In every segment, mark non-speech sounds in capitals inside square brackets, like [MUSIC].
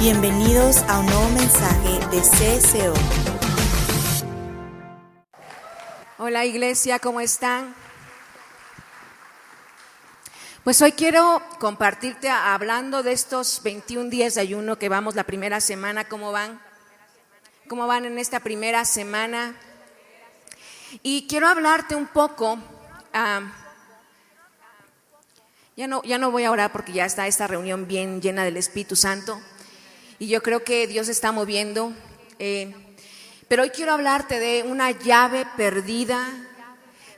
Bienvenidos a un nuevo mensaje de CSO. Hola iglesia, ¿cómo están? Pues hoy quiero compartirte hablando de estos 21 días de ayuno que vamos la primera semana, ¿cómo van? ¿Cómo van en esta primera semana? Y quiero hablarte un poco, ah, ya, no, ya no voy a orar porque ya está esta reunión bien llena del Espíritu Santo, y yo creo que Dios está moviendo. Eh, pero hoy quiero hablarte de una llave perdida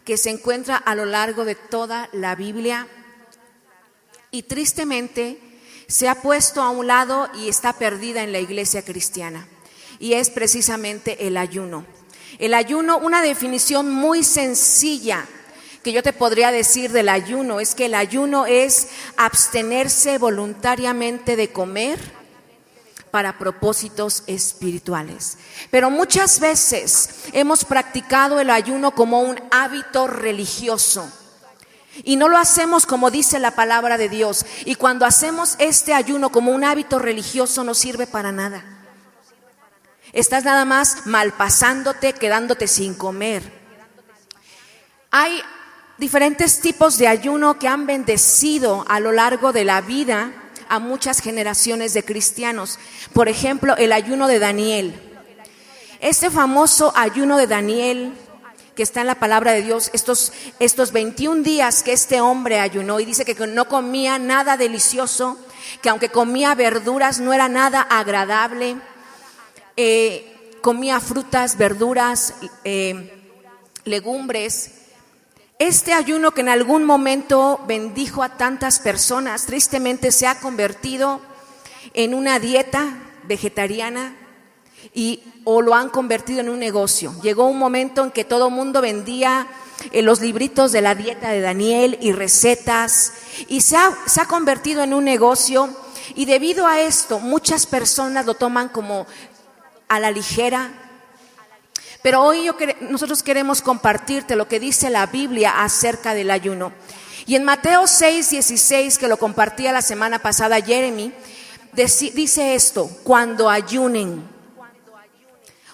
que se encuentra a lo largo de toda la Biblia y tristemente se ha puesto a un lado y está perdida en la iglesia cristiana. Y es precisamente el ayuno. El ayuno, una definición muy sencilla que yo te podría decir del ayuno, es que el ayuno es abstenerse voluntariamente de comer para propósitos espirituales. Pero muchas veces hemos practicado el ayuno como un hábito religioso. Y no lo hacemos como dice la palabra de Dios. Y cuando hacemos este ayuno como un hábito religioso no sirve para nada. Estás nada más malpasándote, quedándote sin comer. Hay diferentes tipos de ayuno que han bendecido a lo largo de la vida a muchas generaciones de cristianos. Por ejemplo, el ayuno de Daniel. Este famoso ayuno de Daniel que está en la palabra de Dios, estos, estos 21 días que este hombre ayunó y dice que no comía nada delicioso, que aunque comía verduras no era nada agradable, eh, comía frutas, verduras, eh, legumbres, este ayuno que en algún momento bendijo a tantas personas, tristemente se ha convertido en una dieta vegetariana y o lo han convertido en un negocio. Llegó un momento en que todo el mundo vendía eh, los libritos de la dieta de Daniel y recetas y se ha, se ha convertido en un negocio y debido a esto muchas personas lo toman como a la ligera, pero hoy nosotros queremos compartirte lo que dice la Biblia acerca del ayuno. Y en Mateo 6, 16, que lo compartía la semana pasada Jeremy, dice esto, cuando ayunen.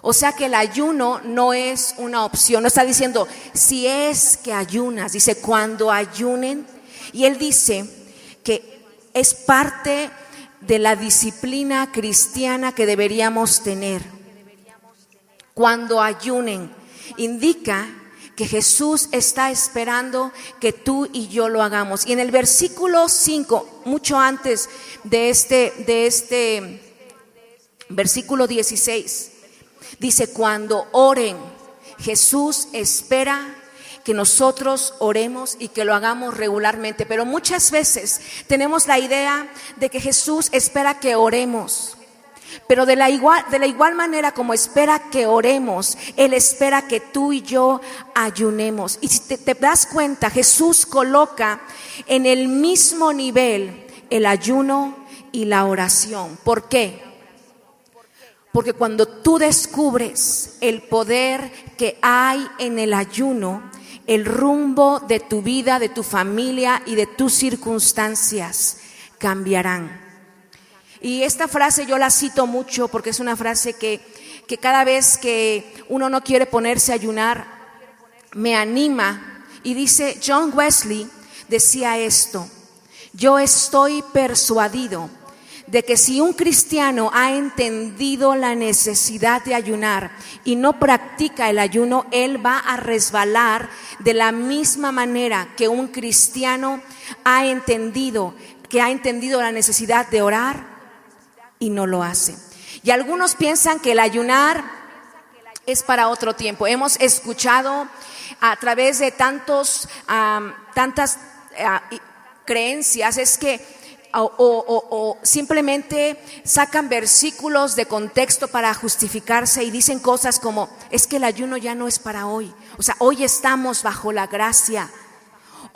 O sea que el ayuno no es una opción, no está diciendo si es que ayunas, dice cuando ayunen. Y él dice que es parte de la disciplina cristiana que deberíamos tener cuando ayunen. Indica que Jesús está esperando que tú y yo lo hagamos. Y en el versículo 5, mucho antes de este, de este versículo 16, dice, cuando oren, Jesús espera que nosotros oremos y que lo hagamos regularmente. Pero muchas veces tenemos la idea de que Jesús espera que oremos. Pero de la, igual, de la igual manera como espera que oremos, Él espera que tú y yo ayunemos. Y si te, te das cuenta, Jesús coloca en el mismo nivel el ayuno y la oración. ¿Por qué? Porque cuando tú descubres el poder que hay en el ayuno, el rumbo de tu vida, de tu familia y de tus circunstancias cambiarán. Y esta frase yo la cito mucho porque es una frase que, que cada vez que uno no quiere ponerse a ayunar, me anima. Y dice, John Wesley decía esto, yo estoy persuadido de que si un cristiano ha entendido la necesidad de ayunar y no practica el ayuno, él va a resbalar de la misma manera que un cristiano ha entendido, que ha entendido la necesidad de orar y no lo hace. Y algunos piensan que el ayunar es para otro tiempo. Hemos escuchado a través de tantos, tantas ah, creencias, es que o, simplemente sacan versículos de contexto para justificarse y dicen cosas como, es que el ayuno ya no es para hoy. O sea, hoy estamos bajo la gracia.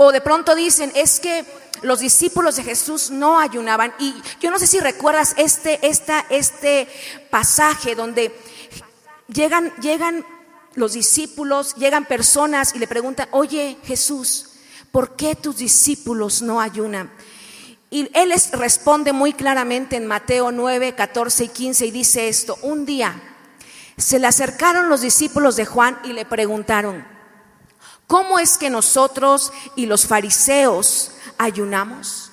O de pronto dicen, es que los discípulos de Jesús no ayunaban. Y yo no sé si recuerdas este, esta, este pasaje donde llegan, llegan los discípulos, llegan personas y le preguntan, oye Jesús, ¿por qué tus discípulos no ayunan? Y él les responde muy claramente en Mateo 9, 14 y 15 y dice esto, un día se le acercaron los discípulos de Juan y le preguntaron, ¿cómo es que nosotros y los fariseos ayunamos?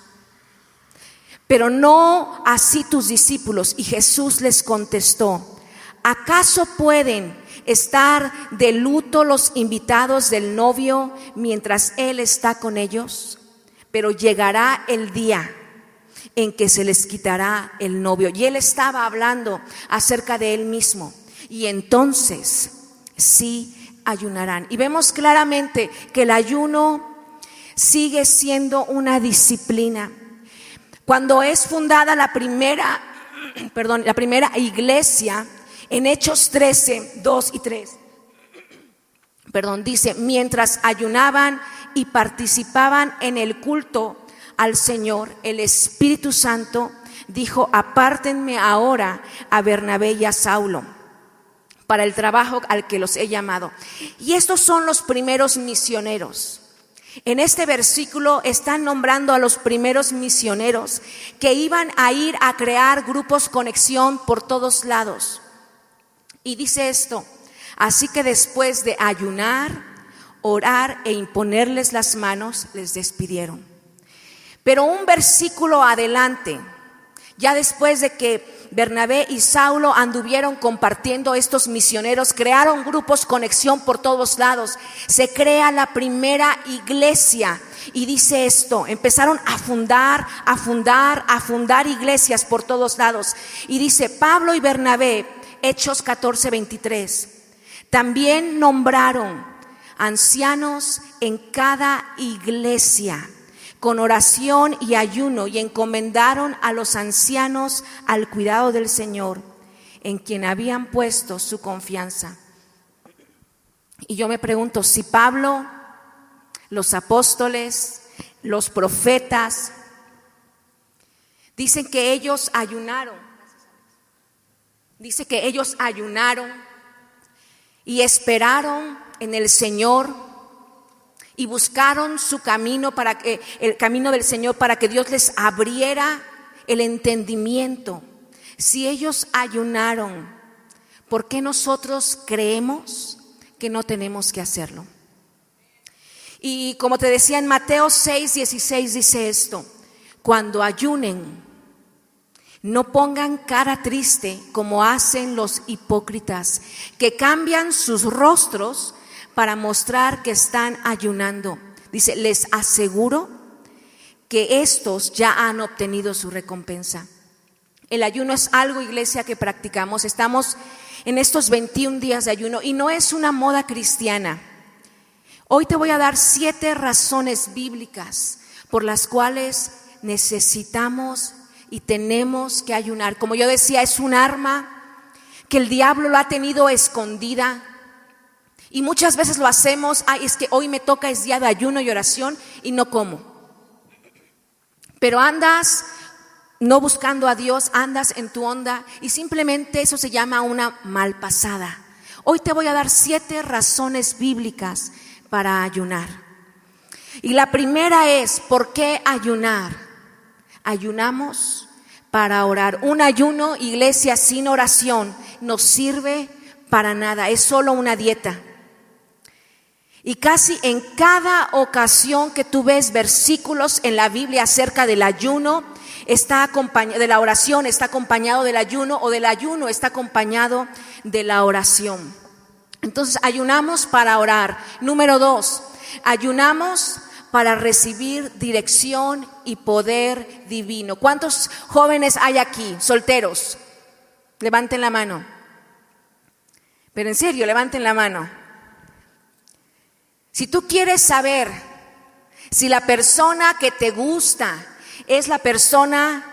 Pero no así tus discípulos. Y Jesús les contestó, ¿acaso pueden estar de luto los invitados del novio mientras él está con ellos? Pero llegará el día en que se les quitará el novio. Y él estaba hablando acerca de él mismo. Y entonces sí ayunarán. Y vemos claramente que el ayuno sigue siendo una disciplina. Cuando es fundada la primera, [CLEARS THROAT] perdón, la primera iglesia en Hechos 13, 2 y 3, [CLEARS THROAT] perdón, dice, mientras ayunaban y participaban en el culto al Señor, el Espíritu Santo dijo, apártenme ahora a Bernabé y a Saulo para el trabajo al que los he llamado. Y estos son los primeros misioneros. En este versículo están nombrando a los primeros misioneros que iban a ir a crear grupos conexión por todos lados. Y dice esto, así que después de ayunar, orar e imponerles las manos, les despidieron. Pero un versículo adelante, ya después de que Bernabé y Saulo anduvieron compartiendo estos misioneros, crearon grupos conexión por todos lados. Se crea la primera iglesia y dice esto, empezaron a fundar, a fundar, a fundar iglesias por todos lados. Y dice Pablo y Bernabé, Hechos 14, 23, también nombraron ancianos en cada iglesia con oración y ayuno y encomendaron a los ancianos al cuidado del Señor, en quien habían puesto su confianza. Y yo me pregunto si Pablo, los apóstoles, los profetas, dicen que ellos ayunaron, dice que ellos ayunaron y esperaron en el Señor y buscaron su camino para que el camino del Señor para que Dios les abriera el entendimiento. Si ellos ayunaron, ¿por qué nosotros creemos que no tenemos que hacerlo? Y como te decía en Mateo 6, 16 dice esto, cuando ayunen, no pongan cara triste como hacen los hipócritas, que cambian sus rostros para mostrar que están ayunando. Dice, les aseguro que estos ya han obtenido su recompensa. El ayuno es algo, iglesia, que practicamos. Estamos en estos 21 días de ayuno y no es una moda cristiana. Hoy te voy a dar siete razones bíblicas por las cuales necesitamos y tenemos que ayunar. Como yo decía, es un arma que el diablo lo ha tenido escondida y muchas veces lo hacemos, ay, es que hoy me toca, es día de ayuno y oración y no como. Pero andas no buscando a Dios, andas en tu onda y simplemente eso se llama una malpasada. Hoy te voy a dar siete razones bíblicas para ayunar. Y la primera es, ¿por qué ayunar? Ayunamos para orar. Un ayuno, iglesia, sin oración, no sirve para nada, es solo una dieta. Y casi en cada ocasión que tú ves versículos en la Biblia acerca del ayuno, está acompañado de la oración, está acompañado del ayuno o del ayuno está acompañado de la oración. Entonces, ayunamos para orar. Número dos, ayunamos para recibir dirección y poder divino. ¿Cuántos jóvenes hay aquí, solteros? Levanten la mano. Pero en serio, levanten la mano. Si tú quieres saber si la persona que te gusta es la persona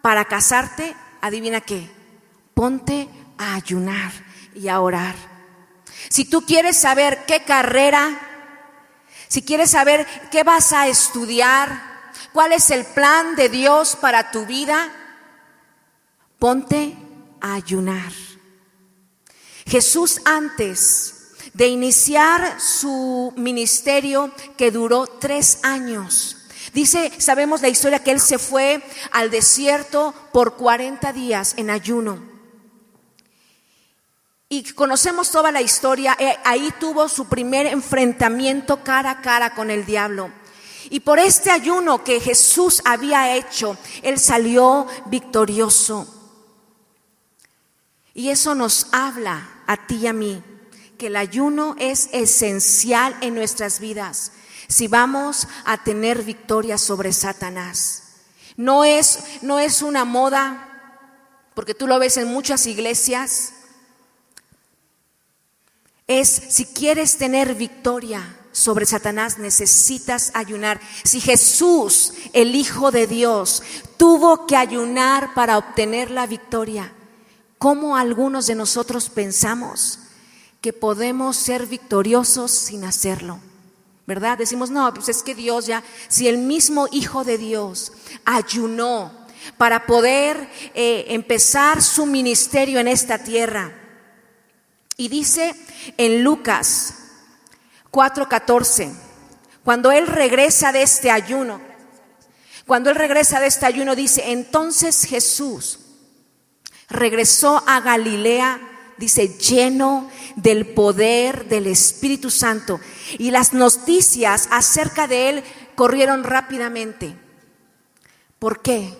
para casarte, adivina qué, ponte a ayunar y a orar. Si tú quieres saber qué carrera, si quieres saber qué vas a estudiar, cuál es el plan de Dios para tu vida, ponte a ayunar. Jesús antes de iniciar su ministerio que duró tres años. Dice, sabemos la historia que él se fue al desierto por 40 días en ayuno. Y conocemos toda la historia, eh, ahí tuvo su primer enfrentamiento cara a cara con el diablo. Y por este ayuno que Jesús había hecho, Él salió victorioso. Y eso nos habla a ti y a mí, que el ayuno es esencial en nuestras vidas si vamos a tener victoria sobre Satanás. No es, no es una moda, porque tú lo ves en muchas iglesias, es si quieres tener victoria sobre Satanás necesitas ayunar. Si Jesús, el Hijo de Dios, tuvo que ayunar para obtener la victoria, ¿cómo algunos de nosotros pensamos que podemos ser victoriosos sin hacerlo? ¿Verdad? Decimos, no, pues es que Dios ya, si el mismo Hijo de Dios ayunó para poder eh, empezar su ministerio en esta tierra, y dice en Lucas 4:14, cuando Él regresa de este ayuno, cuando Él regresa de este ayuno, dice, entonces Jesús regresó a Galilea, dice, lleno del poder del Espíritu Santo. Y las noticias acerca de Él corrieron rápidamente. ¿Por qué?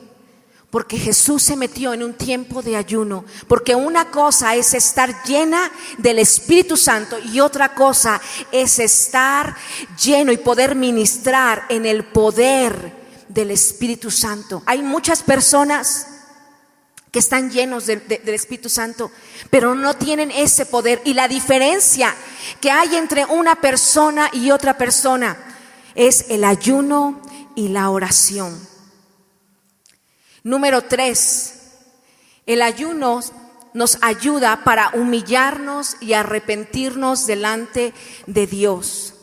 Porque Jesús se metió en un tiempo de ayuno. Porque una cosa es estar llena del Espíritu Santo y otra cosa es estar lleno y poder ministrar en el poder del Espíritu Santo. Hay muchas personas están llenos del Espíritu Santo, pero no tienen ese poder. Y la diferencia que hay entre una persona y otra persona es el ayuno y la oración. Número tres, el ayuno nos ayuda para humillarnos y arrepentirnos delante de Dios.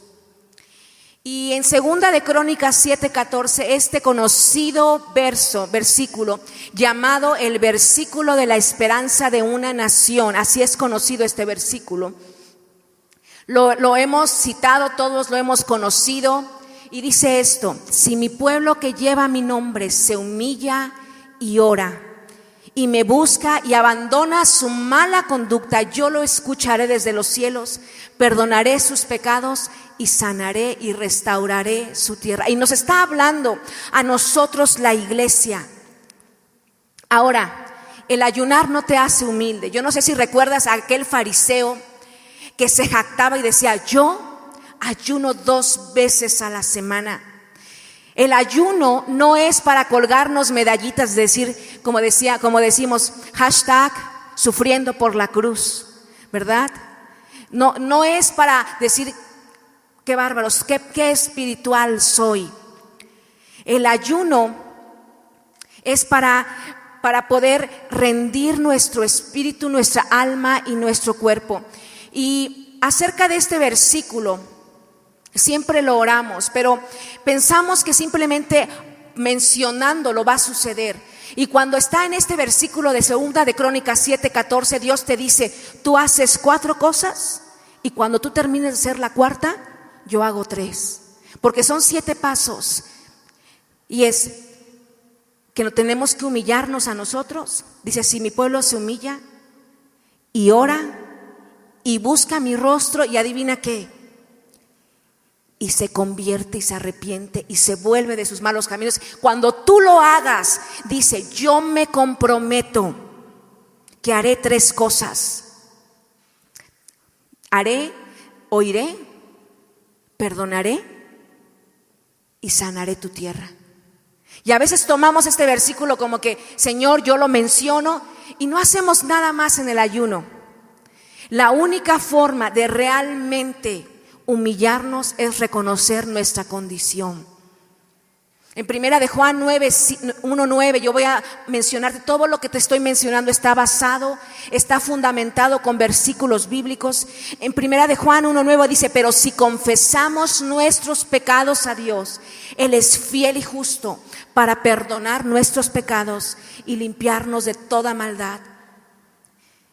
Y en segunda de Crónicas 7:14, este conocido verso, versículo, llamado el versículo de la esperanza de una nación, así es conocido este versículo. Lo, lo hemos citado, todos lo hemos conocido, y dice esto, si mi pueblo que lleva mi nombre se humilla y ora y me busca y abandona su mala conducta, yo lo escucharé desde los cielos, perdonaré sus pecados y sanaré y restauraré su tierra. Y nos está hablando a nosotros la iglesia. Ahora, el ayunar no te hace humilde. Yo no sé si recuerdas a aquel fariseo que se jactaba y decía, yo ayuno dos veces a la semana. El ayuno no es para colgarnos medallitas, decir, como decía, como decimos, hashtag sufriendo por la cruz, ¿verdad? No, no es para decir, qué bárbaros, qué, qué espiritual soy. El ayuno es para, para poder rendir nuestro espíritu, nuestra alma y nuestro cuerpo. Y acerca de este versículo, Siempre lo oramos, pero pensamos que simplemente mencionándolo va a suceder. Y cuando está en este versículo de segunda de Crónicas 7:14, Dios te dice, tú haces cuatro cosas y cuando tú termines de hacer la cuarta, yo hago tres. Porque son siete pasos. Y es que no tenemos que humillarnos a nosotros. Dice, si mi pueblo se humilla y ora y busca mi rostro y adivina qué, y se convierte y se arrepiente y se vuelve de sus malos caminos. Cuando tú lo hagas, dice, yo me comprometo que haré tres cosas. Haré, oiré, perdonaré y sanaré tu tierra. Y a veces tomamos este versículo como que, Señor, yo lo menciono y no hacemos nada más en el ayuno. La única forma de realmente humillarnos es reconocer nuestra condición. En primera de Juan 9, 1.9, yo voy a mencionarte todo lo que te estoy mencionando está basado, está fundamentado con versículos bíblicos. En primera de Juan 1.9 dice, pero si confesamos nuestros pecados a Dios, Él es fiel y justo para perdonar nuestros pecados y limpiarnos de toda maldad.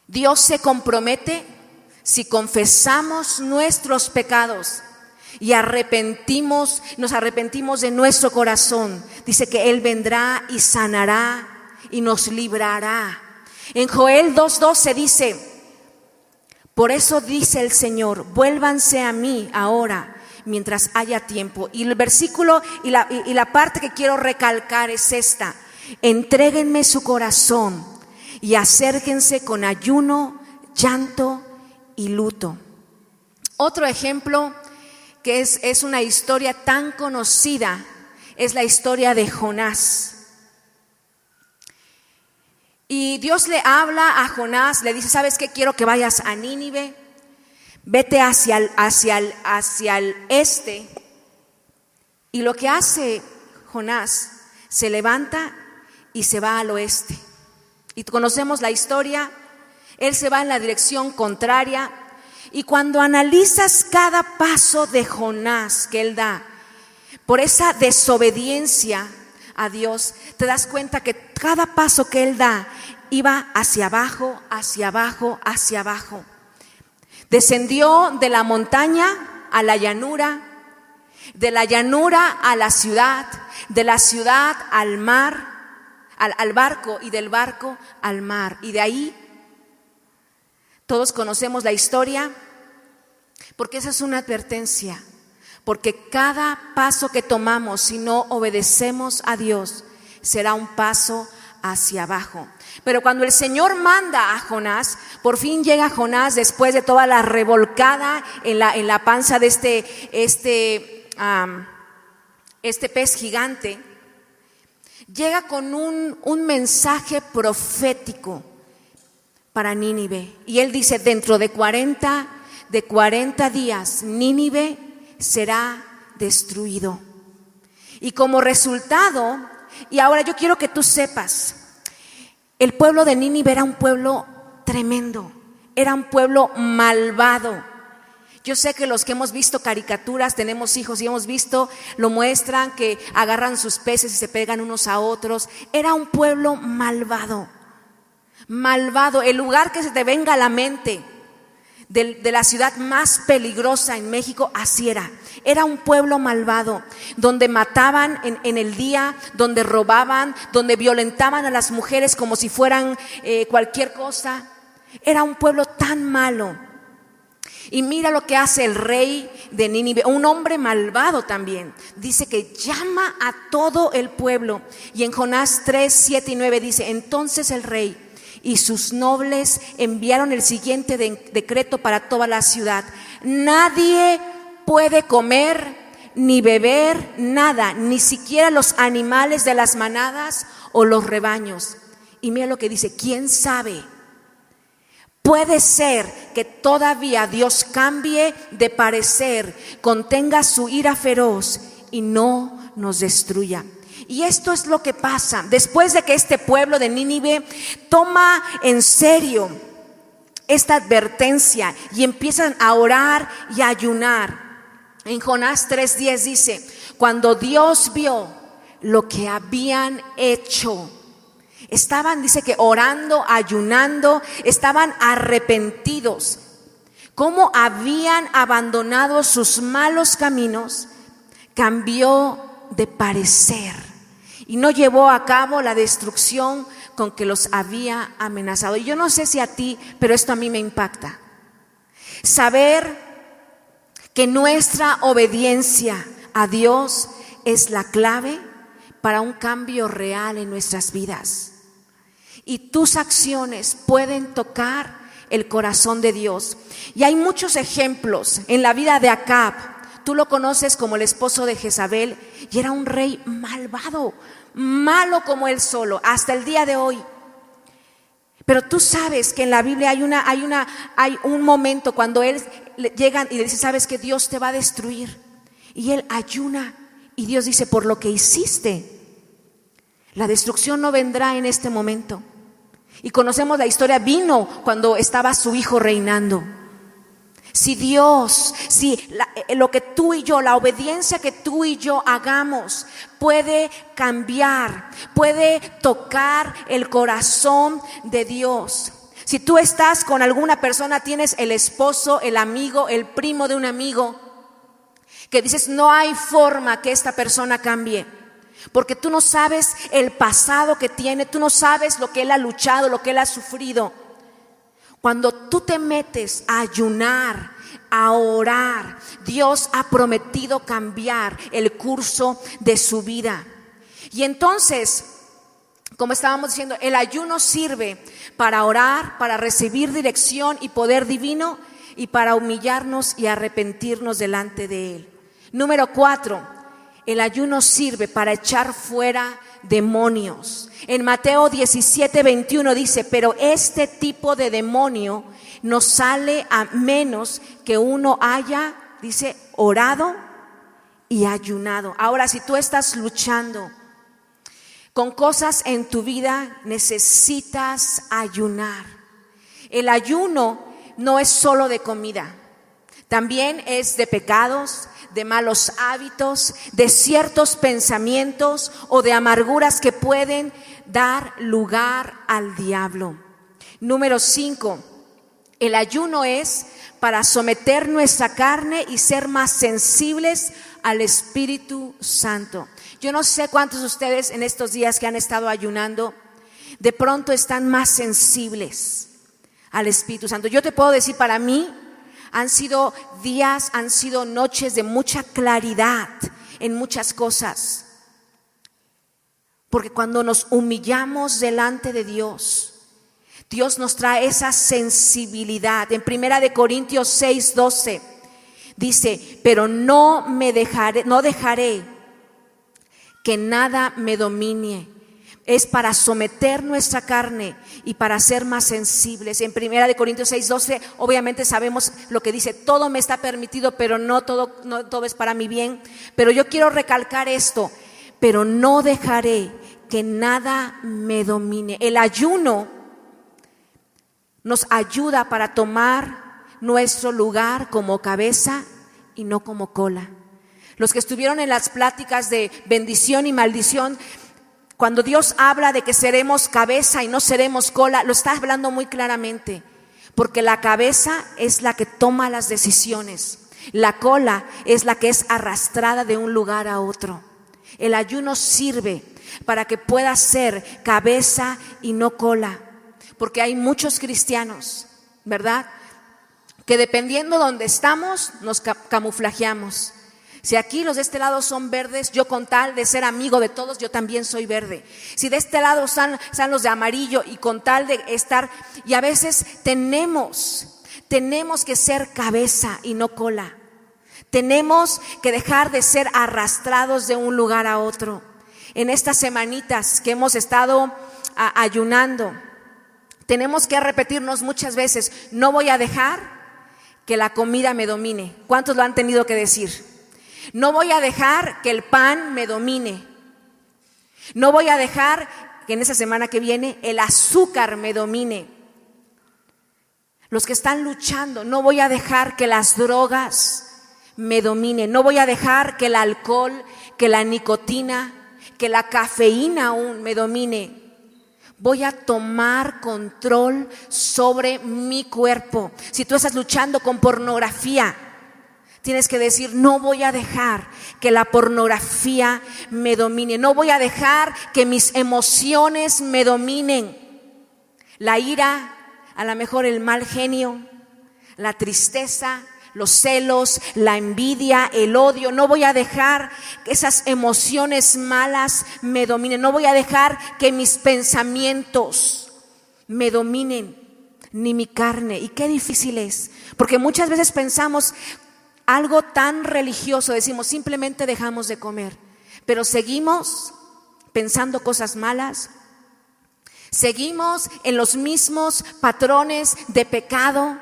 Dios se compromete si confesamos nuestros pecados, y arrepentimos, nos arrepentimos de nuestro corazón, dice que Él vendrá y sanará y nos librará. En Joel 2.12 dice, por eso dice el Señor, vuélvanse a mí ahora mientras haya tiempo. Y el versículo y la, y la parte que quiero recalcar es esta, entréguenme su corazón y acérquense con ayuno, llanto y luto. Otro ejemplo que es, es una historia tan conocida es la historia de Jonás. Y Dios le habla a Jonás, le dice, ¿sabes qué? Quiero que vayas a Nínive, vete hacia el, hacia hacia el este. Y lo que hace Jonás, se levanta y se va al oeste. Y conocemos la historia, él se va en la dirección contraria. Y cuando analizas cada paso de Jonás que él da, por esa desobediencia a Dios, te das cuenta que cada paso que él da iba hacia abajo, hacia abajo, hacia abajo. Descendió de la montaña a la llanura, de la llanura a la ciudad, de la ciudad al mar, al, barco y del barco al mar. Y de ahí todos conocemos la historia, porque esa es una advertencia, porque cada paso que tomamos, si no obedecemos a Dios, será un paso hacia abajo. Pero cuando el Señor manda a Jonás, por fin llega Jonás después de toda la revolcada en la, en la panza de este, este, este pez gigante, llega con un, un mensaje profético para Nínive. Y él dice, dentro de 40, de 40 días, Nínive será destruido. Y como resultado, y ahora yo quiero que tú sepas, el pueblo de Nínive era un pueblo tremendo, era un pueblo malvado. Yo sé que los que hemos visto caricaturas, tenemos hijos y hemos visto, lo muestran, que agarran sus peces y se pegan unos a otros. Era un pueblo malvado, malvado. El lugar que se te venga a la mente de, la ciudad más peligrosa en México, así era. Era un pueblo malvado, donde mataban en, el día, donde robaban, donde violentaban a las mujeres como si fueran eh, cualquier cosa. Era un pueblo tan malo. Y mira lo que hace el rey de Nínive, un hombre malvado también. Dice que llama a todo el pueblo. Y en Jonás 3, 7 y 9 dice, entonces el rey y sus nobles enviaron el siguiente decreto para toda la ciudad. Nadie puede comer ni beber nada, ni siquiera los animales de las manadas o los rebaños. Y mira lo que dice, ¿quién sabe? Puede ser que todavía Dios cambie de parecer, contenga su ira feroz y no nos destruya. Y esto es lo que pasa. Después de que este pueblo de Nínive toma en serio esta advertencia y empiezan a orar y a ayunar. En Jonás 3:10 dice, cuando Dios vio lo que habían hecho, estaban, dice que orando, ayunando, estaban arrepentidos, como habían abandonado sus malos caminos, cambió de parecer y no llevó a cabo la destrucción con que los había amenazado. Y yo no sé si a ti, pero esto a mí me impacta. Saber que nuestra obediencia a Dios es la clave para un cambio real en nuestras vidas. Y tus acciones pueden tocar el corazón de Dios. Y hay muchos ejemplos en la vida de Acab. Tú lo conoces como el esposo de Jezabel y era un rey malvado, malo como él solo, hasta el día de hoy. Pero tú sabes que en la Biblia hay una, hay una, hay un momento cuando él llega y le dice, sabes que Dios te va a destruir. Y él ayuna y Dios dice, por lo que hiciste, la destrucción no vendrá en este momento. Y conocemos la historia, vino cuando estaba su hijo reinando. Si Dios, si eh, lo que tú y yo, la obediencia que tú y yo hagamos puede cambiar, puede tocar el corazón de Dios. Si tú estás con alguna persona, tienes el esposo, el amigo, el primo de un amigo que dices, no hay forma que esta persona cambie. Porque tú no sabes el pasado que tiene, tú no sabes lo que él ha luchado, lo que él ha sufrido. Cuando tú te metes a ayunar, a orar, Dios ha prometido cambiar el curso de su vida. Y entonces, como estábamos diciendo, el ayuno sirve para orar, para recibir dirección y poder divino y para humillarnos y arrepentirnos delante de Él. Número cuatro, el ayuno sirve para echar fuera demonios. En Mateo 17, 21 dice, pero este tipo de demonio no sale a menos que uno haya, dice, orado y ayunado. Ahora, si tú estás luchando con cosas en tu vida, necesitas ayunar. El ayuno no es solo de comida, también es de pecados, de malos hábitos, de ciertos pensamientos o de amarguras que pueden dar lugar al diablo. Número cinco, el ayuno es para someter nuestra carne y ser más sensibles al Espíritu Santo. Yo no sé cuántos de ustedes en estos días que han estado ayunando, de pronto están más sensibles al Espíritu Santo. Yo te puedo decir, para mí, han sido días, han sido noches de mucha claridad en muchas cosas. Porque cuando nos humillamos delante de Dios, Dios nos trae esa sensibilidad. En Primera de Corintios 6, 12 dice, pero no me dejaré, no dejaré que nada me domine es para someter nuestra carne y para ser más sensibles. En primera de Corintios 6, 12, obviamente sabemos lo que dice, todo me está permitido, pero no todo, no todo es para mi bien. Pero yo quiero recalcar esto, pero no dejaré que nada me domine. El ayuno nos ayuda para tomar nuestro lugar como cabeza y no como cola. Los que estuvieron en las pláticas de bendición y maldición cuando Dios habla de que seremos cabeza y no seremos cola, lo está hablando muy claramente, porque la cabeza es la que toma las decisiones, la cola es la que es arrastrada de un lugar a otro. El ayuno sirve para que pueda ser cabeza y no cola, porque hay muchos cristianos, ¿verdad? Que dependiendo de donde estamos, nos camuflajeamos. Si aquí los de este lado son verdes, yo con tal de ser amigo de todos, yo también soy verde. Si de este lado están, los de amarillo y con tal de estar, y a veces tenemos, tenemos que ser cabeza y no cola. Tenemos que dejar de ser arrastrados de un lugar a otro. En estas semanitas que hemos estado ayunando, tenemos que repetirnos muchas veces, no voy a dejar que la comida me domine. ¿Cuántos lo han tenido que decir? No voy a dejar que el pan me domine. No voy a dejar que en esa semana que viene el azúcar me domine. Los que están luchando, no voy a dejar que las drogas me dominen. No voy a dejar que el alcohol, que la nicotina, que la cafeína aún me domine. Voy a tomar control sobre mi cuerpo. Si tú estás luchando con pornografía, Tienes que decir, no voy a dejar que la pornografía me domine, no voy a dejar que mis emociones me dominen. La ira, a lo mejor el mal genio, la tristeza, los celos, la envidia, el odio. No voy a dejar que esas emociones malas me dominen. No voy a dejar que mis pensamientos me dominen, ni mi carne. Y qué difícil es. Porque muchas veces pensamos, algo tan religioso, decimos simplemente dejamos de comer, pero seguimos pensando cosas malas, seguimos en los mismos patrones de pecado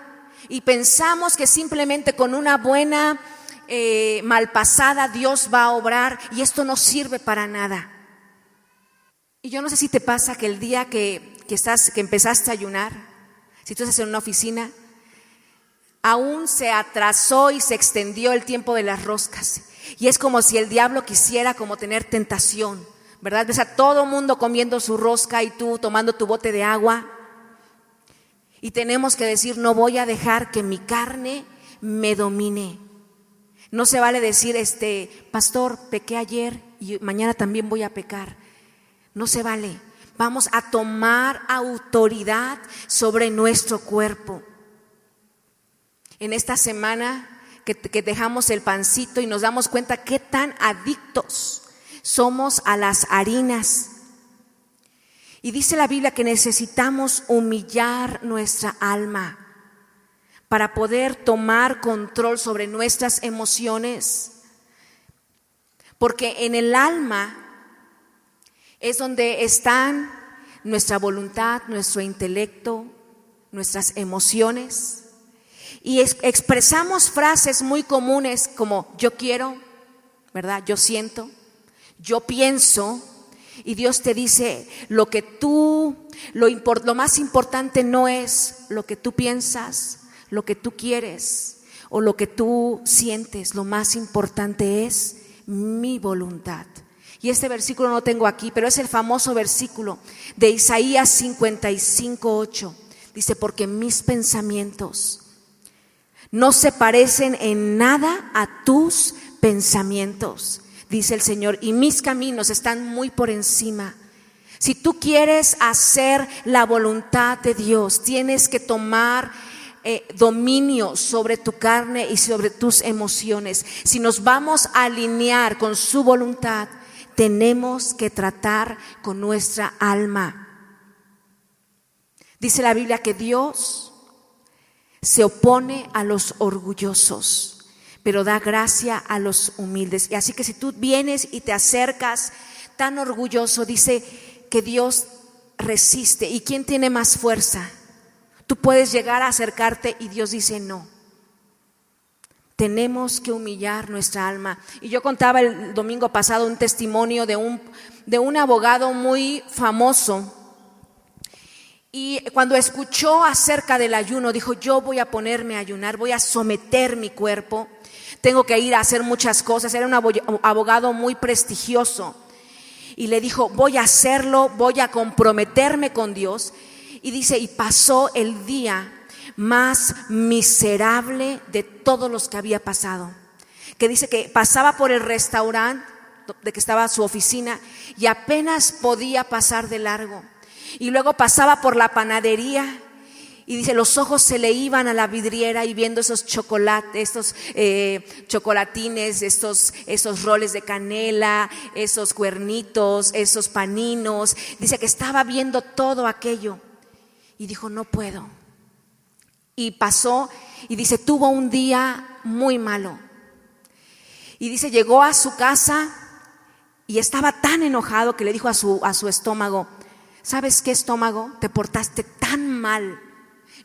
y pensamos que simplemente con una buena eh, malpasada Dios va a obrar y esto no sirve para nada. Y yo no sé si te pasa que el día que, que, estás, que empezaste a ayunar, si tú estás en una oficina, aún se atrasó y se extendió el tiempo de las roscas. Y es como si el diablo quisiera como tener tentación, ¿verdad? Ves a todo mundo comiendo su rosca y tú tomando tu bote de agua. Y tenemos que decir, no voy a dejar que mi carne me domine. No se vale decir, este, pastor, pequé ayer y mañana también voy a pecar. No se vale. Vamos a tomar autoridad sobre nuestro cuerpo. En esta semana que, dejamos el pancito y nos damos cuenta qué tan adictos somos a las harinas. Y dice la Biblia que necesitamos humillar nuestra alma para poder tomar control sobre nuestras emociones. Porque en el alma es donde están nuestra voluntad, nuestro intelecto, nuestras emociones. Y expresamos frases muy comunes como yo quiero, ¿verdad? Yo siento, yo pienso. Y Dios te dice, lo que tú, lo, lo más importante no es lo que tú piensas, lo que tú quieres o lo que tú sientes, lo más importante es mi voluntad. Y este versículo no tengo aquí, pero es el famoso versículo de Isaías 55, 8. Dice, porque mis pensamientos no se parecen en nada a tus pensamientos, dice el Señor, y mis caminos están muy por encima. Si tú quieres hacer la voluntad de Dios, tienes que tomar eh, dominio sobre tu carne y sobre tus emociones. Si nos vamos a alinear con su voluntad, tenemos que tratar con nuestra alma. Dice la Biblia que Dios se opone a los orgullosos, pero da gracia a los humildes. Y así que si tú vienes y te acercas tan orgulloso, dice que Dios resiste. ¿Y quién tiene más fuerza? Tú puedes llegar a acercarte y Dios dice no. Tenemos que humillar nuestra alma. Y yo contaba el domingo pasado un testimonio de un, de un abogado muy famoso. Y cuando escuchó acerca del ayuno, dijo, yo voy a ponerme a ayunar, voy a someter mi cuerpo, tengo que ir a hacer muchas cosas. Era un abogado muy prestigioso. Y le dijo, voy a hacerlo, voy a comprometerme con Dios y dice, y pasó el día más miserable de todos los que había pasado. Que dice que pasaba por el restaurante de que estaba su oficina y apenas podía pasar de largo. Y luego pasaba por la panadería y dice, los ojos se le iban a la vidriera y viendo esos chocolates, eh, chocolatines, esos roles de canela, esos cuernitos, esos paninos. Dice que estaba viendo todo aquello y dijo, no puedo. Y pasó y dice, tuvo un día muy malo. Y dice, llegó a su casa y estaba tan enojado que le dijo a su, a su estómago, ¿sabes qué estómago? Te portaste tan mal,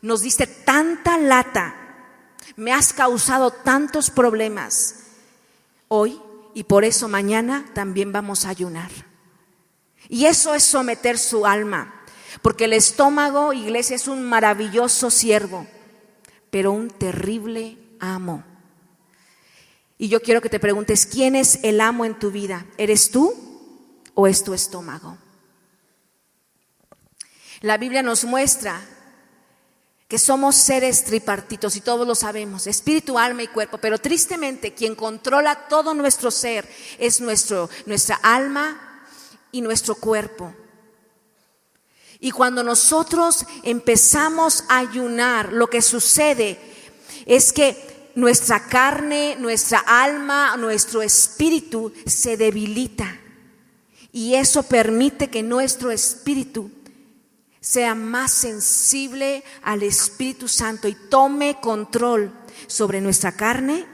nos diste tanta lata, me has causado tantos problemas hoy y por eso mañana también vamos a ayunar. Y eso es someter su alma. Porque el estómago, iglesia, es un maravilloso siervo, pero un terrible amo. Y yo quiero que te preguntes, ¿quién es el amo en tu vida? ¿Eres tú o es tu estómago? La Biblia nos muestra que somos seres tripartitos y todos lo sabemos, espíritu, alma y cuerpo, pero tristemente quien controla todo nuestro ser es nuestro, nuestra alma y nuestro cuerpo. Y cuando nosotros empezamos a ayunar, lo que sucede es que nuestra carne, nuestra alma, nuestro espíritu se debilita. Y eso permite que nuestro espíritu sea más sensible al Espíritu Santo y tome control sobre nuestra carne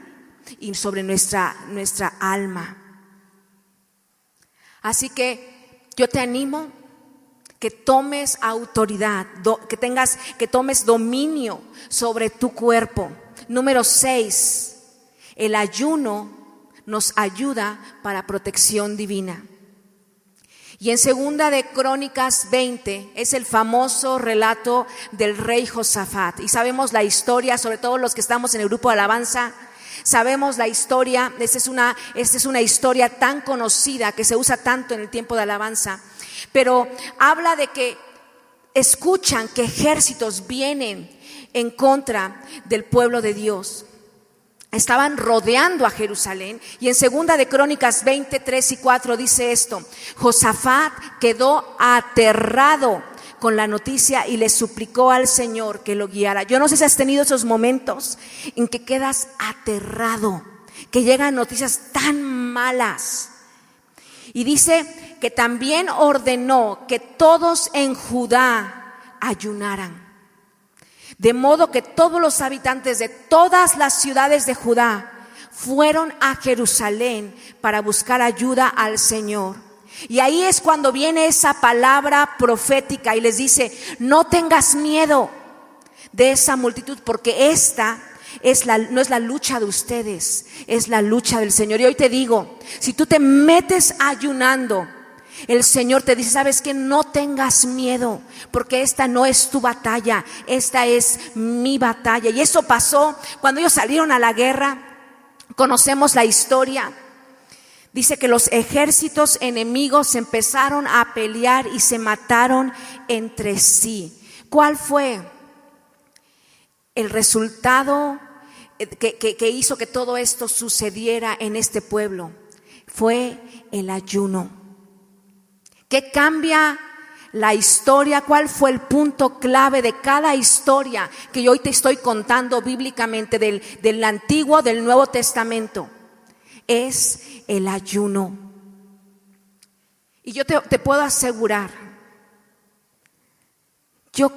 y sobre nuestra, nuestra alma. Así que yo te animo que tomes autoridad, que tengas, que tomes dominio sobre tu cuerpo. Número seis, el ayuno nos ayuda para protección divina. Y en segunda de Crónicas 20 es el famoso relato del rey Josafat. Y sabemos la historia, sobre todo los que estamos en el grupo de alabanza, sabemos la historia, esta es una, esta es una historia tan conocida que se usa tanto en el tiempo de alabanza pero habla de que escuchan que ejércitos vienen en contra del pueblo de Dios. Estaban rodeando a Jerusalén. Y en segunda de Crónicas 20, 3 y 4 dice esto, Josafat quedó aterrado con la noticia y le suplicó al Señor que lo guiara. Yo no sé si has tenido esos momentos en que quedas aterrado, que llegan noticias tan malas. Y dice que también ordenó que todos en Judá ayunaran. De modo que todos los habitantes de todas las ciudades de Judá fueron a Jerusalén para buscar ayuda al Señor. Y ahí es cuando viene esa palabra profética y les dice, no tengas miedo de esa multitud, porque esta es la, no es la lucha de ustedes, es la lucha del Señor. Y hoy te digo, si tú te metes ayunando, el Señor te dice, sabes que no tengas miedo, porque esta no es tu batalla, esta es mi batalla. Y eso pasó cuando ellos salieron a la guerra. Conocemos la historia. Dice que los ejércitos enemigos empezaron a pelear y se mataron entre sí. ¿Cuál fue el resultado que, que hizo que todo esto sucediera en este pueblo? Fue el ayuno. ¿Qué cambia la historia? ¿Cuál fue el punto clave de cada historia que yo hoy te estoy contando bíblicamente del, del Antiguo, del Nuevo Testamento? Es el ayuno. Y yo te, te puedo asegurar, yo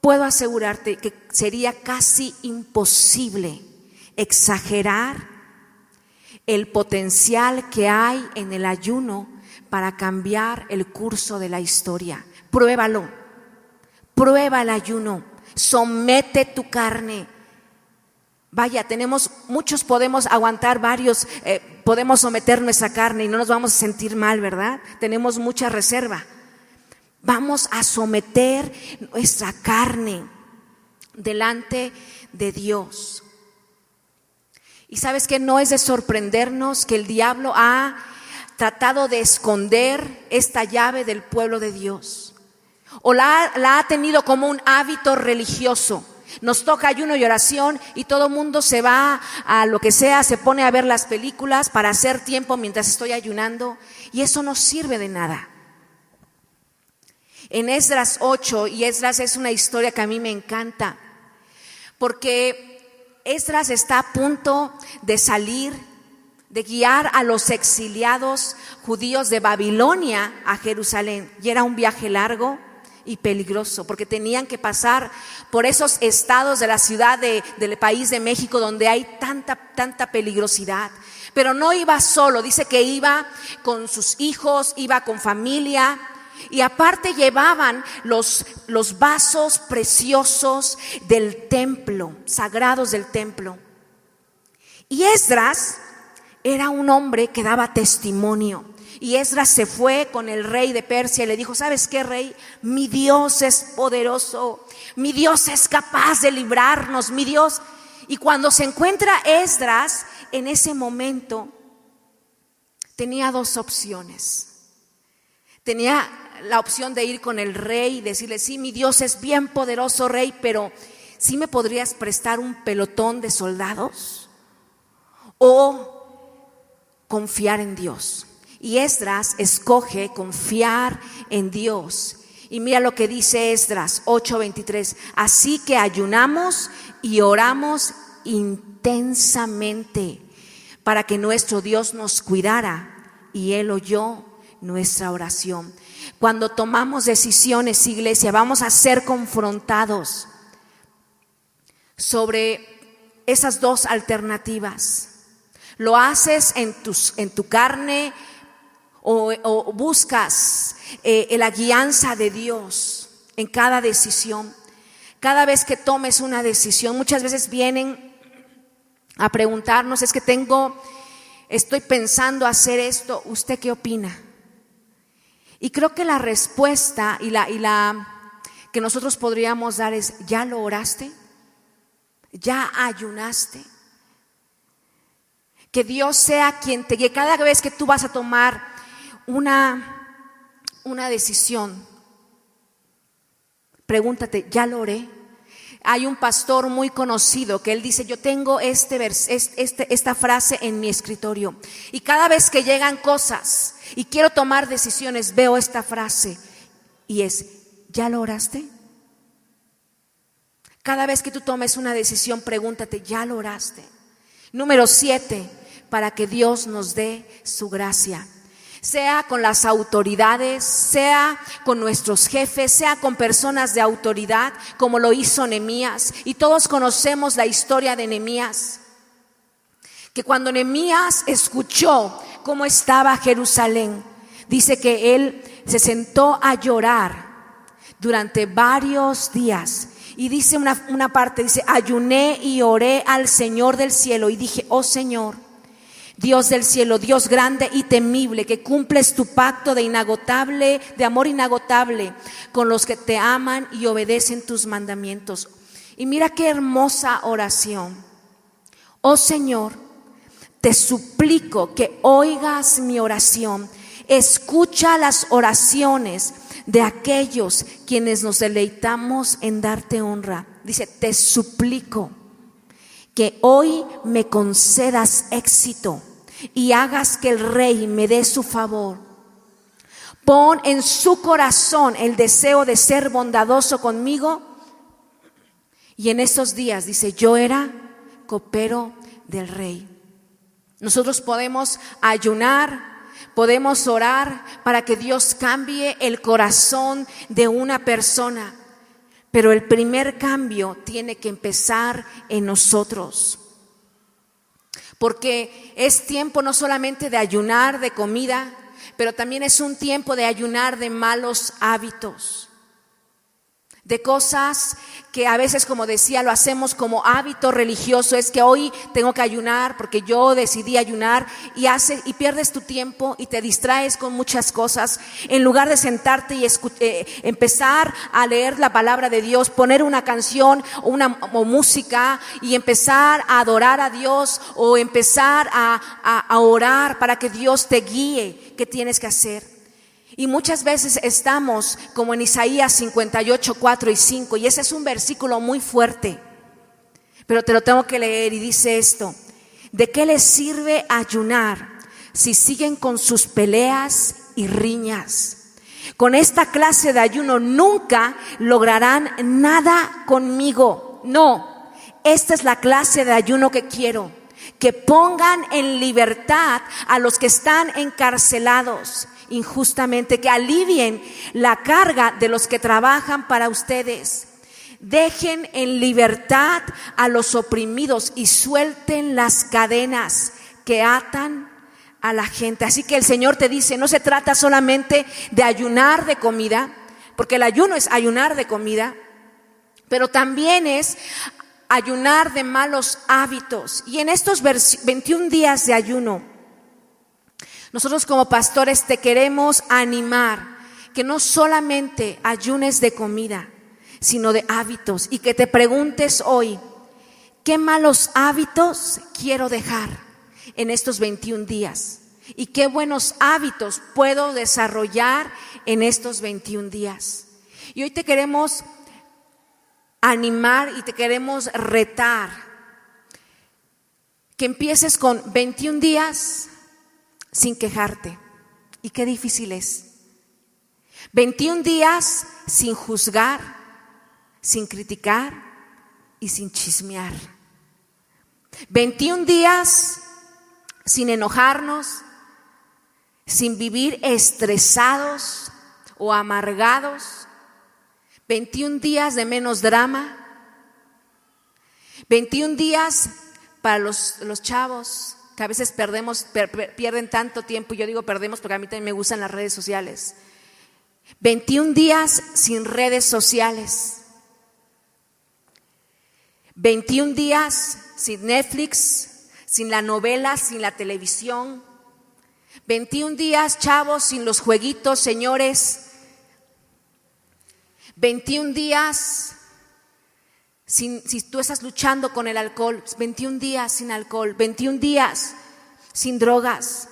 puedo asegurarte que sería casi imposible exagerar el potencial que hay en el ayuno para cambiar el curso de la historia. Pruébalo, prueba ayuno, somete tu carne. Vaya, tenemos, muchos podemos aguantar varios, eh, podemos someter nuestra carne y no nos vamos a sentir mal, ¿verdad? Tenemos mucha reserva. Vamos a someter nuestra carne delante de Dios. Y sabes que no es de sorprendernos que el diablo ha tratado de esconder esta llave del pueblo de Dios. O la, ha tenido como un hábito religioso. Nos toca ayuno y oración y todo el mundo se va a lo que sea, se pone a ver las películas para hacer tiempo mientras estoy ayunando y eso no sirve de nada. En Esdras 8, y Esdras es una historia que a mí me encanta, porque Esdras está a punto de salir de guiar a los exiliados judíos de Babilonia a Jerusalén. Y era un viaje largo y peligroso, porque tenían que pasar por esos estados de la ciudad del país de México donde hay tanta, tanta peligrosidad. Pero no iba solo, dice que iba con sus hijos, iba con familia. Y aparte llevaban los, los vasos preciosos del templo, sagrados del templo. Y Esdras era un hombre que daba testimonio. Y Esdras se fue con el rey de Persia y le dijo, ¿sabes qué, rey? Mi Dios es poderoso, mi Dios es capaz de librarnos, mi Dios. Y cuando se encuentra Esdras, en ese momento, tenía dos opciones. Tenía la opción de ir con el rey y decirle, sí, mi Dios es bien poderoso, rey, pero ¿sí me podrías prestar un pelotón de soldados? O confiar en Dios. Y Esdras escoge confiar en Dios. Y mira lo que dice Esdras 8:23. Así que ayunamos y oramos intensamente para que nuestro Dios nos cuidara y Él oyó nuestra oración. Cuando tomamos decisiones, iglesia, vamos a ser confrontados sobre esas dos alternativas. ¿Lo haces en, tus, en tu carne o, buscas eh, la guianza de Dios en cada decisión? Cada vez que tomes una decisión, muchas veces vienen a preguntarnos, es que tengo, estoy pensando hacer esto, ¿usted qué opina? Y creo que la respuesta y la, y la que nosotros podríamos dar es, ¿ya lo oraste? ¿Ya ayunaste? Que Dios sea quien te guíe. Cada vez que tú vas a tomar una, una decisión, pregúntate, ¿ya lo oré? hay un pastor muy conocido que él dice, yo tengo este, este, esta frase en mi escritorio. Y cada vez que llegan cosas y quiero tomar decisiones, veo esta frase. Y es, ¿ya lo oraste? Cada vez que tú tomes una decisión, pregúntate, ¿ya lo oraste? Número siete, para que Dios nos dé su gracia sea con las autoridades, sea con nuestros jefes, sea con personas de autoridad, como lo hizo Nemías. Y todos conocemos la historia de Nemías. Que cuando Nemías escuchó cómo estaba Jerusalén, dice que él se sentó a llorar durante varios días. Y dice una, una parte, dice, ayuné y oré al Señor del cielo y dije, oh Señor, Dios del cielo, Dios grande y temible, que cumples tu pacto de inagotable, de amor inagotable con los que te aman y obedecen tus mandamientos. Y mira qué hermosa oración. Oh Señor, te suplico que oigas mi oración. Escucha las oraciones de aquellos quienes nos deleitamos en darte honra. Dice, te suplico que hoy me concedas éxito y hagas que el rey me dé su favor. Pon en su corazón el deseo de ser bondadoso conmigo. Y en estos días, dice, yo era copero del rey. Nosotros podemos ayunar, podemos orar para que Dios cambie el corazón de una persona. Pero el primer cambio tiene que empezar en nosotros. Porque es tiempo no solamente de ayunar de comida, pero también es un tiempo de ayunar de malos hábitos de cosas que a veces, como decía, lo hacemos como hábito religioso, es que hoy tengo que ayunar porque yo decidí ayunar y hace y pierdes tu tiempo y te distraes con muchas cosas en lugar de sentarte y eh, empezar a leer la palabra de Dios, poner una canción o una música y empezar a adorar a Dios o empezar a, a orar para que Dios te guíe qué tienes que hacer. Y muchas veces estamos como en Isaías 58, 4 y 5, y ese es un versículo muy fuerte, pero te lo tengo que leer y dice esto, ¿de qué les sirve ayunar si siguen con sus peleas y riñas? Con esta clase de ayuno nunca lograrán nada conmigo. No, esta es la clase de ayuno que quiero. Que pongan en libertad a los que están encarcelados injustamente, que alivien la carga de los que trabajan para ustedes. Dejen en libertad a los oprimidos y suelten las cadenas que atan a la gente. Así que el Señor te dice, no se trata solamente de ayunar de comida, porque el ayuno es ayunar de comida, pero también es ayunar de malos hábitos. Y en estos 21 días de ayuno, nosotros como pastores te queremos animar que no solamente ayunes de comida, sino de hábitos y que te preguntes hoy, ¿qué malos hábitos quiero dejar en estos 21 días? ¿Y qué buenos hábitos puedo desarrollar en estos 21 días? Y hoy te queremos animar y te queremos retar que empieces con 21 días sin quejarte. Y qué difícil es. 21 días sin juzgar, sin criticar y sin chismear. 21 días sin enojarnos, sin vivir estresados o amargados. 21 días de menos drama. 21 días para los, los chavos a veces perdemos, pierden tanto tiempo, yo digo perdemos porque a mí también me gustan las redes sociales. 21 días sin redes sociales. 21 días sin Netflix, sin la novela, sin la televisión. 21 días, chavos, sin los jueguitos, señores. 21 días si tú estás luchando con el alcohol, 21 días sin alcohol, 21 días sin drogas.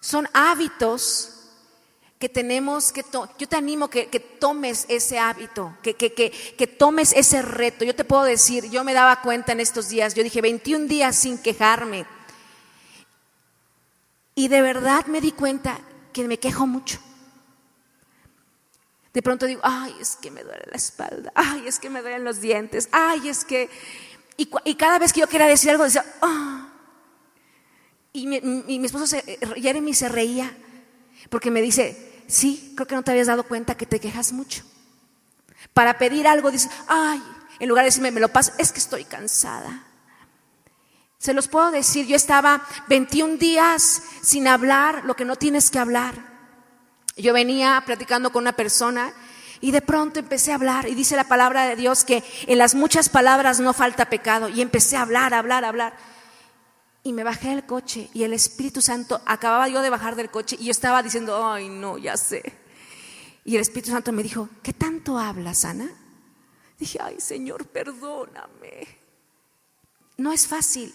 Son hábitos que tenemos que, yo te animo que, que tomes ese hábito, que, que, que, tomes ese reto. Yo te puedo decir, yo me daba cuenta en estos días, yo dije 21 días sin quejarme. Y de verdad me di cuenta que me quejo mucho. De pronto digo, ay, es que me duele la espalda, ay, es que me duelen los dientes, ay, es que... Y, cada vez que yo quería decir algo, decía, ah. Y mi, esposo, se, Jeremy, se reía, porque me dice, sí, creo que no te habías dado cuenta que te quejas mucho. Para pedir algo dices, ay, en lugar de decirme, me lo paso, es que estoy cansada. Se los puedo decir, yo estaba 21 días sin hablar lo que no tienes que hablar. Yo venía platicando con una persona y de pronto empecé a hablar y dice la palabra de Dios que en las muchas palabras no falta pecado y empecé a hablar, hablar, hablar. Y me bajé del coche y el Espíritu Santo, acababa yo de bajar del coche y yo estaba diciendo, ay no, ya sé. Y el Espíritu Santo me dijo, ¿qué tanto hablas, Ana? Dije, ay Señor, perdóname. No es fácil.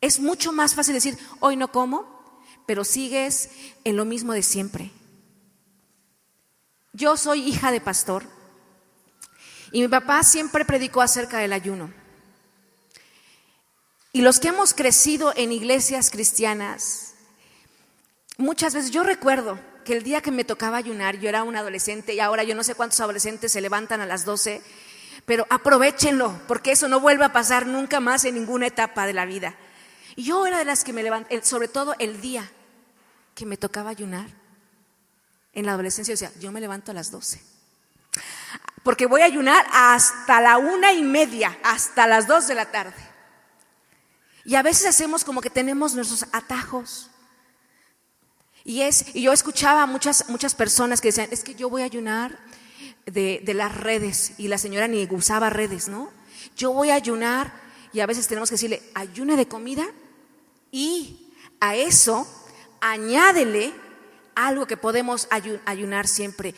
Es mucho más fácil decir, hoy no como, pero sigues en lo mismo de siempre. Yo soy hija de pastor y mi papá siempre predicó acerca del ayuno. Y los que hemos crecido en iglesias cristianas, muchas veces yo recuerdo que el día que me tocaba ayunar, yo era un adolescente y ahora yo no sé cuántos adolescentes se levantan a las 12, pero aprovechenlo, porque eso no vuelve a pasar nunca más en ninguna etapa de la vida. Y yo era de las que me levanté, sobre todo el día que me tocaba ayunar, en la adolescencia, sea, yo me levanto a las 12. Porque voy a ayunar hasta la una y media, hasta las dos de la tarde. Y a veces hacemos como que tenemos nuestros atajos. Y, es, y yo escuchaba a muchas, muchas personas que decían, es que yo voy a ayunar de, de las redes. Y la señora ni usaba redes, ¿no? Yo voy a ayunar y a veces tenemos que decirle, ayuna de comida y a eso añádele algo que podemos ayunar siempre.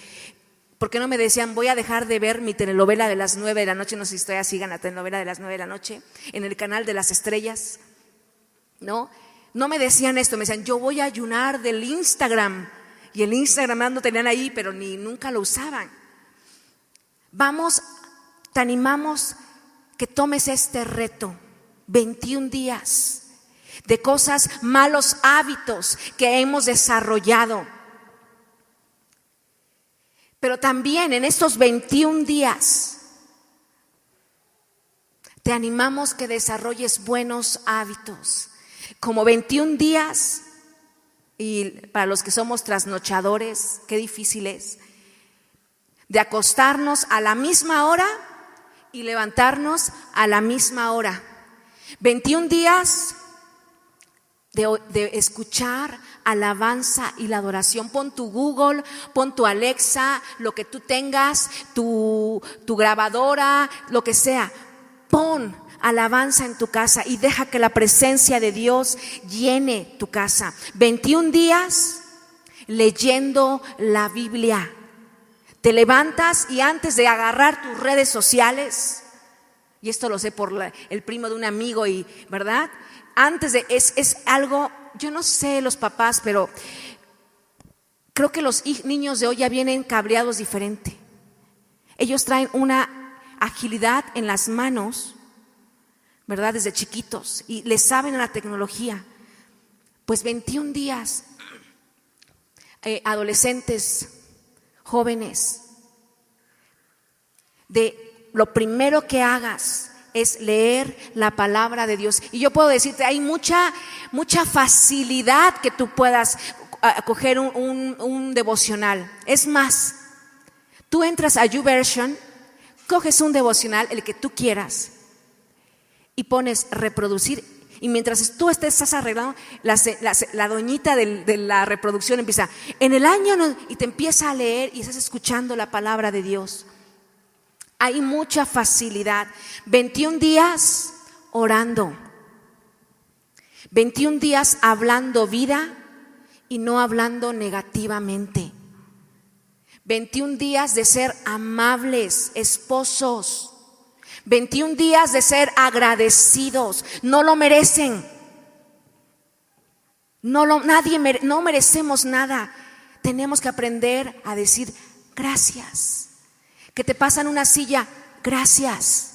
¿Por qué no me decían, voy a dejar de ver mi telenovela de las nueve de la noche? No sé si estoy sigan la telenovela de las nueve de la noche en el canal de las estrellas. ¿No? No me decían esto, me decían, yo voy a ayunar del Instagram. Y el Instagram no tenían ahí, pero ni nunca lo usaban. Vamos, te animamos que tomes este reto, 21 días, de cosas, malos hábitos que hemos desarrollado pero también en estos 21 días te animamos que desarrolles buenos hábitos. Como 21 días, y para los que somos trasnochadores, qué difícil es, de acostarnos a la misma hora y levantarnos a la misma hora. 21 días de, escuchar alabanza y la adoración. Pon tu Google, pon tu Alexa, lo que tú tengas, tu, tu grabadora, lo que sea. Pon alabanza en tu casa y deja que la presencia de Dios llene tu casa. 21 días leyendo la Biblia. Te levantas y antes de agarrar tus redes sociales, y esto lo sé por el primo de un amigo y, ¿verdad? Antes de, es, es algo yo no sé los papás, pero creo que los niños de hoy ya vienen cabreados diferente. Ellos traen una agilidad en las manos, ¿verdad? Desde chiquitos y le saben a la tecnología. Pues 21 días, eh, adolescentes, jóvenes, de lo primero que hagas es leer la palabra de Dios. Y yo puedo decirte, hay mucha, mucha facilidad que tú puedas coger un, un, devocional. Es más, tú entras a YouVersion, coges un devocional, el que tú quieras, y pones reproducir. Y mientras tú estés, estás arreglando, la, la, doñita de, de, la reproducción empieza, en el año, y te empieza a leer y estás escuchando la palabra de Dios hay mucha facilidad. 21 días orando. 21 días hablando vida y no hablando negativamente. 21 días de ser amables, esposos. 21 días de ser agradecidos. No lo merecen. No lo, nadie no merecemos nada. tenemos que aprender a decir gracias. Que te pasan una silla, gracias.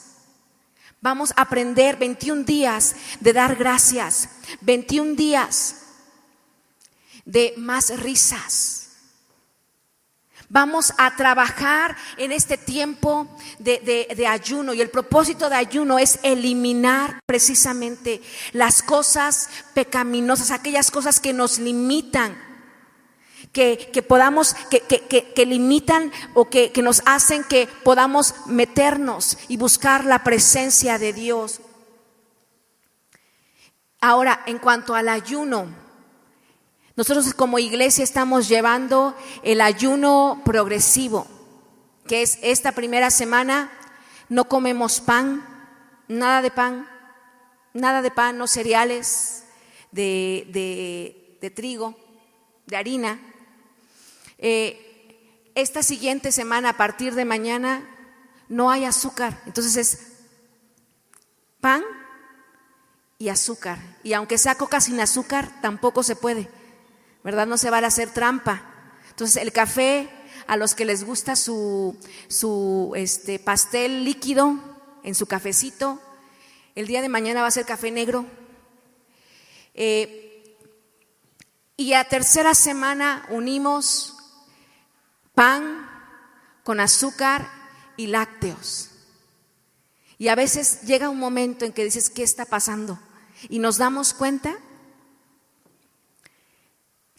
Vamos a aprender 21 días de dar gracias, 21 días de más risas. Vamos a trabajar en este tiempo de, ayuno y el propósito de ayuno es eliminar precisamente las cosas pecaminosas, aquellas cosas que nos limitan, que, podamos, que, que, limitan o que, que nos hacen que podamos meternos y buscar la presencia de Dios. Ahora, en cuanto al ayuno, nosotros como iglesia estamos llevando el ayuno progresivo, que es esta primera semana no comemos pan, nada de pan, nada de pan, no cereales de, de, de trigo, de harina, eh, esta siguiente semana, a partir de mañana, no hay azúcar. Entonces es pan y azúcar. Y aunque sea coca sin azúcar, tampoco se puede. ¿Verdad? No se va a hacer trampa. Entonces el café, a los que les gusta su, su este, pastel líquido en su cafecito, el día de mañana va a ser café negro. Eh, y a tercera semana unimos pan con azúcar y lácteos. Y a veces llega un momento en que dices, ¿qué está pasando? Y nos damos cuenta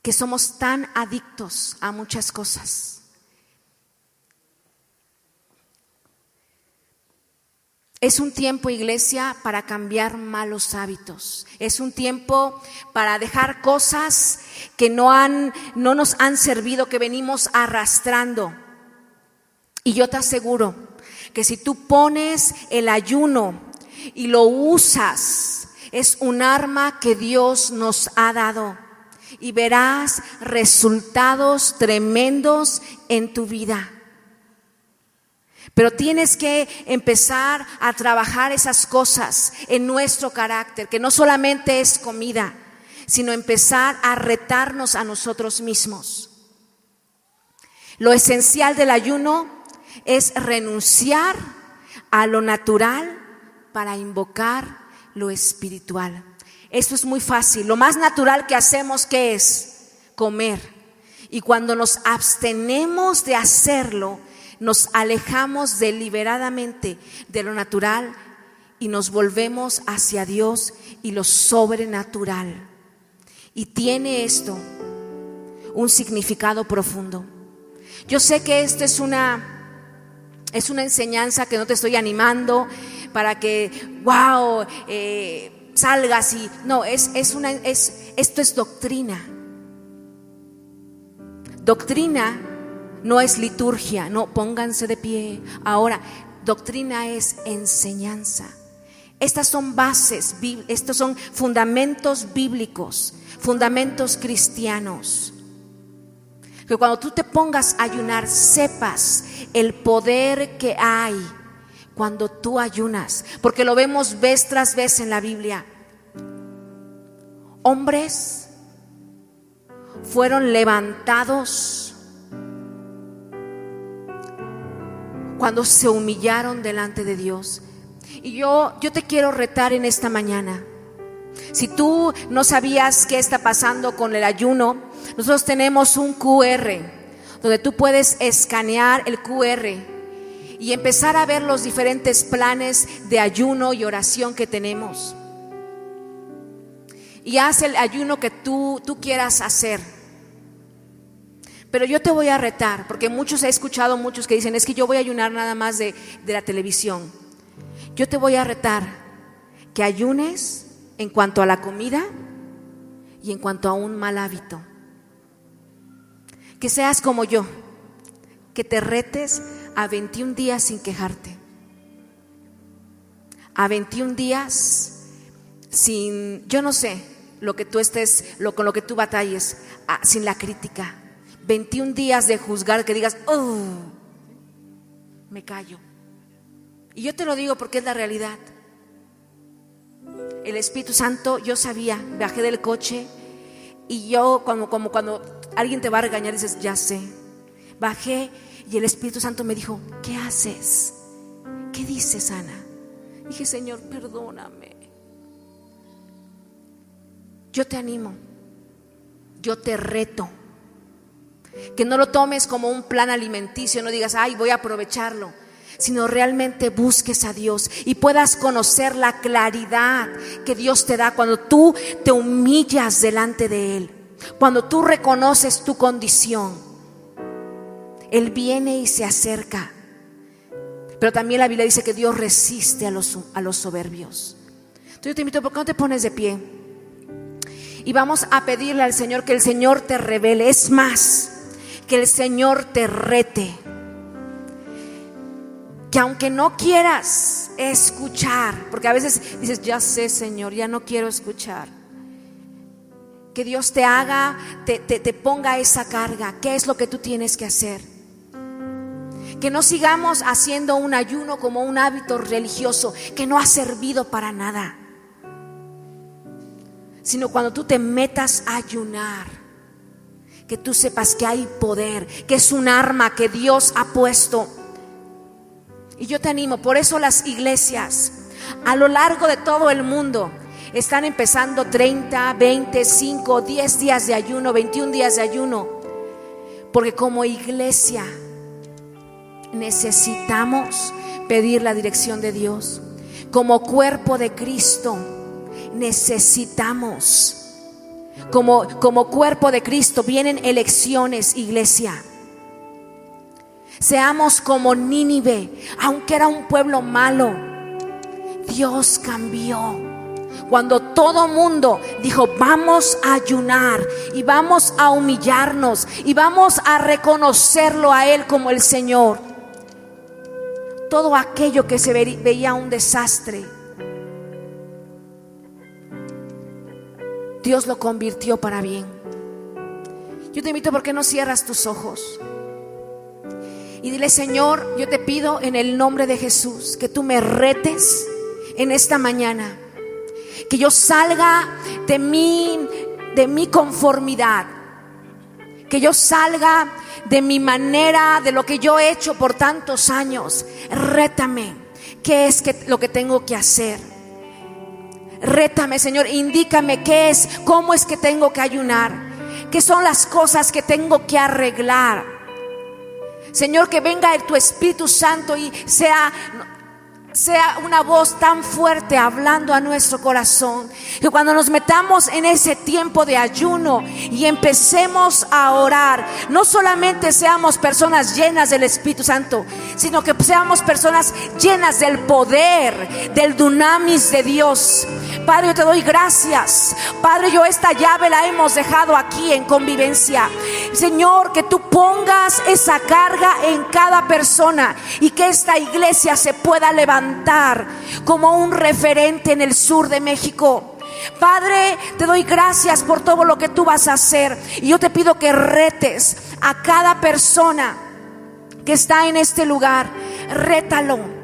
que somos tan adictos a muchas cosas. Es un tiempo, iglesia, para cambiar malos hábitos. Es un tiempo para dejar cosas que no, han, no nos han servido, que venimos arrastrando. Y yo te aseguro que si tú pones el ayuno y lo usas, es un arma que Dios nos ha dado. Y verás resultados tremendos en tu vida. Pero tienes que empezar a trabajar esas cosas en nuestro carácter, que no solamente es comida, sino empezar a retarnos a nosotros mismos. Lo esencial del ayuno es renunciar a lo natural para invocar lo espiritual. Esto es muy fácil. Lo más natural que hacemos que es comer. Y cuando nos abstenemos de hacerlo, nos alejamos deliberadamente de lo natural y nos volvemos hacia Dios y lo sobrenatural. Y tiene esto un significado profundo. Yo sé que esto es una es una enseñanza que no te estoy animando para que, wow, eh, salgas y no, es, es una, es, esto es doctrina. Doctrina no es liturgia, no, pónganse de pie. Ahora, doctrina es enseñanza. Estas son bases, estos son fundamentos bíblicos, fundamentos cristianos. Que cuando tú te pongas a ayunar, sepas el poder que hay cuando tú ayunas, porque lo vemos vez tras vez en la Biblia. Hombres fueron levantados cuando se humillaron delante de Dios. Y yo, yo te quiero retar en esta mañana. Si tú no sabías qué está pasando con el ayuno, nosotros tenemos un QR donde tú puedes escanear el QR y empezar a ver los diferentes planes de ayuno y oración que tenemos. Y haz el ayuno que tú, tú quieras hacer. Pero yo te voy a retar, porque muchos he escuchado, muchos que dicen, es que yo voy a ayunar nada más de, de la televisión. Yo te voy a retar que ayunes en cuanto a la comida y en cuanto a un mal hábito. Que seas como yo, que te retes a 21 días sin quejarte. A 21 días sin, yo no sé, lo que tú estés, lo, con lo que tú batalles, sin la crítica 21 días de juzgar que digas, oh, me callo. Y yo te lo digo porque es la realidad. El Espíritu Santo, yo sabía, bajé del coche y yo como, como cuando alguien te va a regañar dices, ya sé. Bajé y el Espíritu Santo me dijo, ¿qué haces? ¿Qué dices, Ana? Dije, Señor, perdóname. Yo te animo, yo te reto. Que no lo tomes como un plan alimenticio, no digas, ay, voy a aprovecharlo, sino realmente busques a Dios y puedas conocer la claridad que Dios te da cuando tú te humillas delante de Él, cuando tú reconoces tu condición. Él viene y se acerca. Pero también la Biblia dice que Dios resiste a los, a los soberbios. Entonces yo te invito, ¿por qué no te pones de pie? Y vamos a pedirle al Señor que el Señor te revele. Es más, que el Señor te rete. Que aunque no quieras escuchar, porque a veces dices, ya sé Señor, ya no quiero escuchar. Que Dios te haga, te, te ponga esa carga. ¿Qué es lo que tú tienes que hacer? Que no sigamos haciendo un ayuno como un hábito religioso que no ha servido para nada. Sino cuando tú te metas a ayunar, que tú sepas que hay poder, que es un arma que Dios ha puesto. Y yo te animo, por eso las iglesias a lo largo de todo el mundo están empezando 30, 25, 10 días de ayuno, 21 días de ayuno. Porque como iglesia necesitamos pedir la dirección de Dios. Como cuerpo de Cristo necesitamos. Como, como cuerpo de Cristo vienen elecciones, iglesia. Seamos como Nínive, aunque era un pueblo malo, Dios cambió. Cuando todo mundo dijo, vamos a ayunar y vamos a humillarnos y vamos a reconocerlo a Él como el Señor todo aquello que se veía un desastre, Dios lo convirtió para bien. Yo te invito porque no cierras tus ojos. Y dile, Señor, yo te pido en el nombre de Jesús que tú me retes en esta mañana. Que yo salga de mi, de mi conformidad. Que yo salga de mi manera, de lo que yo he hecho por tantos años. Rétame, ¿qué es que, lo que tengo que hacer? Rétame, Señor, indícame qué es, cómo es que tengo que ayunar, qué son las cosas que tengo que arreglar. Señor, que venga tu Espíritu Santo y sea sea una voz tan fuerte hablando a nuestro corazón. Que cuando nos metamos en ese tiempo de ayuno y empecemos a orar, no solamente seamos personas llenas del Espíritu Santo, sino que seamos personas llenas del poder, del dunamis de Dios. Padre, yo te doy gracias. Padre, yo esta llave la hemos dejado aquí en convivencia. Señor, que tú pongas esa carga en cada persona y que esta iglesia se pueda levantar como un referente en el sur de México. Padre, te doy gracias por todo lo que tú vas a hacer. Y yo te pido que retes a cada persona que está en este lugar. Rétalo.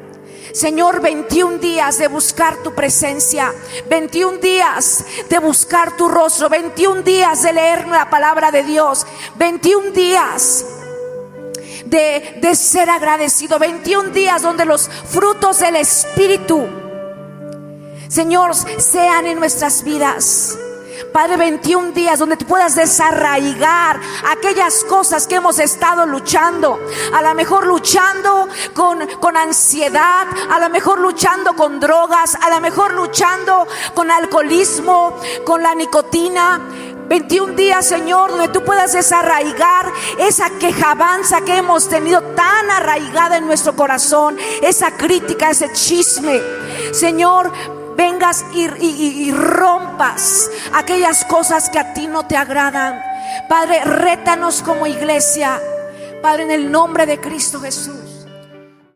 Señor, 21 días de buscar tu presencia, 21 días de buscar tu rostro, 21 días de leer la palabra de Dios, 21 días de, ser agradecido. 21 días donde los frutos del Espíritu, Señor, sean en nuestras vidas. Padre, 21 días donde tú puedas desarraigar aquellas cosas que hemos estado luchando. A lo mejor luchando con, con ansiedad, a lo mejor luchando con drogas, a lo mejor luchando con alcoholismo, con la nicotina. 21 días, Señor, donde tú puedas desarraigar esa quejabanza que hemos tenido tan arraigada en nuestro corazón, esa crítica, ese chisme. Señor, vengas y, rompas aquellas cosas que a ti no te agradan. Padre, rétanos como iglesia. Padre, en el nombre de Cristo Jesús.